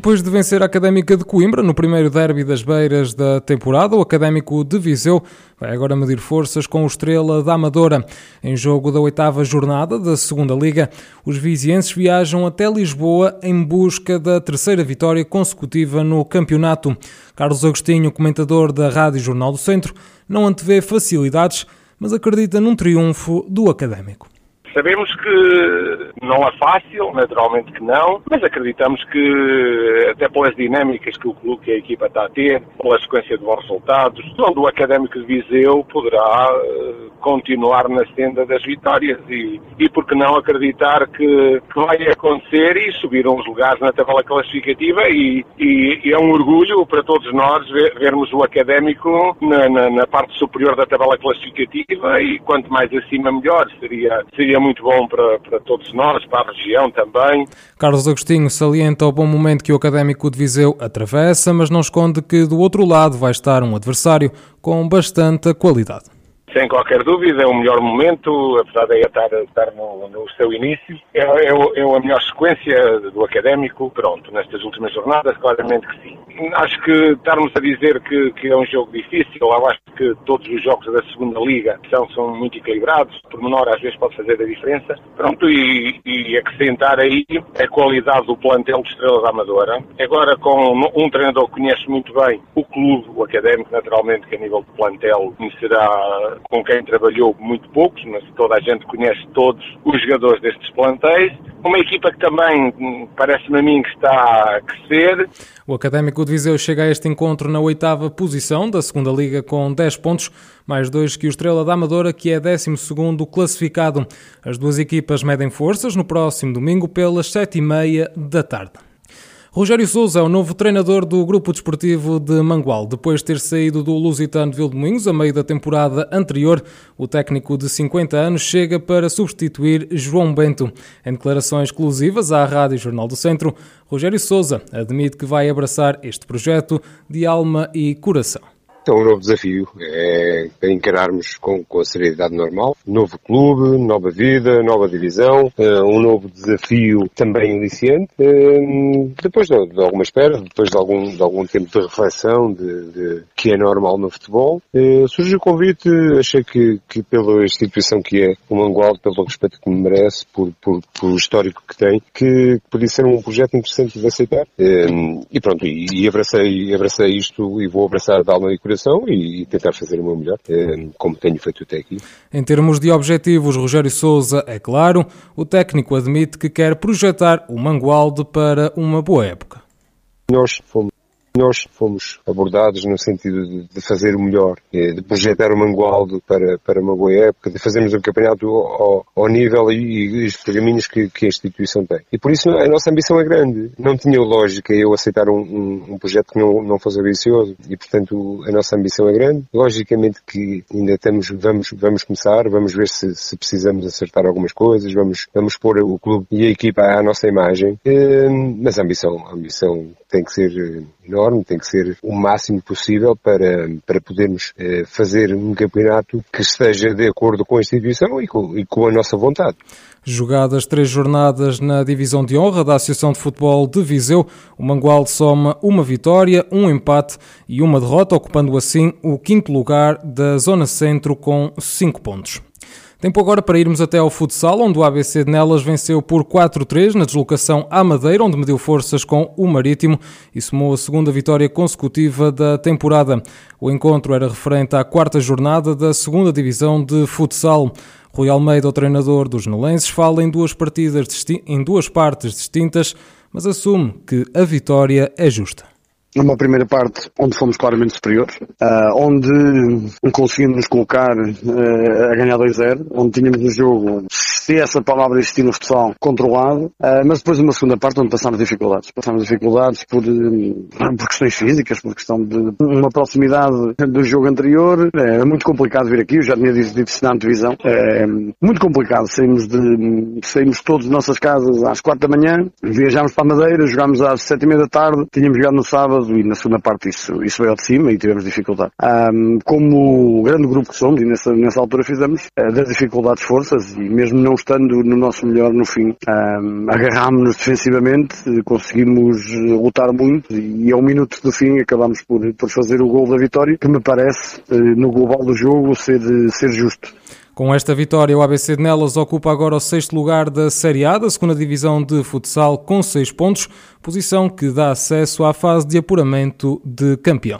Depois de vencer a Académica de Coimbra no primeiro derby das beiras da temporada, o Académico de Viseu vai agora medir forças com o Estrela da Amadora. Em jogo da oitava jornada da Segunda Liga, os vizienses viajam até Lisboa em busca da terceira vitória consecutiva no campeonato. Carlos Agostinho, comentador da Rádio Jornal do Centro, não antevê facilidades, mas acredita num triunfo do Académico. Sabemos que não é fácil, naturalmente que não, mas acreditamos que, até pelas dinâmicas que o clube e a equipa está a ter, pela sequência de bons resultados, onde o Académico de Viseu poderá eh, continuar na senda das vitórias e, e por que não acreditar que, que vai acontecer e subir uns lugares na tabela classificativa e, e, e é um orgulho para todos nós ver, vermos o Académico na, na, na, parte superior da tabela classificativa e quanto mais acima melhor, seria, seria muito bom para, para todos nós, para a região também. Carlos Agostinho salienta o bom momento que o Académico de Viseu atravessa, mas não esconde que do outro lado vai estar um adversário com bastante qualidade. Sem qualquer dúvida, é o melhor momento, apesar de estar, estar no, no, seu início. É, é, é, a melhor sequência do académico, pronto, nestas últimas jornadas, claramente que sim. Acho que estarmos a dizer que, que é um jogo difícil, acho que todos os jogos da segunda liga são, são muito equilibrados, por menor às vezes pode fazer a diferença. Pronto, e, e acrescentar aí a qualidade do plantel de Estrela da Amadora. Agora com um treinador que conhece muito bem o clube, o académico, naturalmente, que a nível de plantel conhecerá com quem trabalhou muito poucos, mas toda a gente conhece todos os jogadores destes plantéis. Uma equipa que também hum, parece-me a mim que está a crescer. O Académico de Viseu chega a este encontro na oitava posição da segunda Liga com 10 pontos, mais dois que o Estrela da Amadora, que é 12 classificado. As duas equipas medem forças no próximo domingo pelas sete e meia da tarde. Rogério Souza é o novo treinador do Grupo Desportivo de Mangual. Depois de ter saído do Lusitano de Vildomingos a meio da temporada anterior, o técnico de 50 anos chega para substituir João Bento. Em declarações exclusivas à Rádio Jornal do Centro, Rogério Souza admite que vai abraçar este projeto de alma e coração. É um novo desafio, é encararmos com, com a seriedade normal. Novo clube, nova vida, nova divisão, uh, um novo desafio também iniciante. Uh, depois de, de, alguma espera, depois de algum, de algum tempo de reflexão de, de que é normal no futebol, uh, surgiu o convite, achei que, que pela instituição que é o Mangualde, pelo respeito que me merece, por, por, por histórico que tem, que podia ser um projeto interessante de aceitar. e pronto, e, e abracei, abracei isto e vou abraçar de alma e coração e tentar fazer o meu melhor, eh, como tenho feito até aqui. Em termos de objetivos, Rogério Souza é claro, o técnico admite que quer projetar o Mangualde para uma boa época. Nós fomos nós fomos abordados no sentido de, de, fazer o melhor, eh, de projetar o Mangualdo para, para uma boa época, de fazermos um campeonato ao, ao nível e, e os pergaminhos que, que, a instituição tem. E por isso a nossa ambição é grande. Não tinha lógica eu aceitar um, um, um projeto que não, não fosse ambicioso e, portanto, a nossa ambição é grande. Logicamente que ainda estamos, vamos, vamos começar, vamos ver se, se precisamos acertar algumas coisas, vamos, vamos pôr o clube e a equipa à nossa imagem, eh, mas a ambição, a ambição tem que ser eh, enorme, tem que ser o máximo possível para, para podermos eh, fazer um campeonato que esteja de acordo com a instituição e com, e com a nossa vontade. Jogadas três jornadas na divisão de honra da Associação de Futebol de Viseu, o Mangual soma uma vitória, um empate e uma derrota, ocupando assim o quinto lugar da Zona Centro com cinco pontos. Tempo agora para irmos até ao futsal, onde o ABC de Nelas venceu por 4-3 na deslocação à Madeira, onde mediu forças com o Marítimo e somou a segunda vitória consecutiva da temporada. O encontro era referente à quarta jornada da segunda divisão de futsal. Rui Almeida, o treinador dos Nelenses, fala em duas partidas em duas partes distintas, mas assume que a vitória é justa. Uma primeira parte onde fomos claramente superiores, uh, onde conseguimos nos colocar uh, a ganhar 2-0, onde tínhamos o jogo, se essa palavra existir no futsal, controlado, uh, mas depois uma segunda parte onde passámos dificuldades. Passámos dificuldades por, por questões físicas, por questão de uma proximidade do jogo anterior. É muito complicado vir aqui, eu já tinha dito isso na antevisão. É muito complicado. Saímos, de, saímos todos de nossas casas às quatro da manhã, viajámos para a Madeira, jogámos às sete e meia da tarde, tínhamos jogado no sábado e na segunda parte isso, isso veio de cima e tivemos dificuldade. Um, como grande grupo que somos, e nessa, nessa altura fizemos, uh, das dificuldades forças e mesmo não estando no nosso melhor no fim, um, agarrámos-nos defensivamente, conseguimos lutar muito e ao minuto do fim acabámos por, por fazer o gol da vitória, que me parece, uh, no global do jogo, ser, ser justo. Com esta vitória, o ABC de Nelas ocupa agora o sexto lugar da Série A, da segunda divisão de futsal, com seis pontos, posição que dá acesso à fase de apuramento de campeão.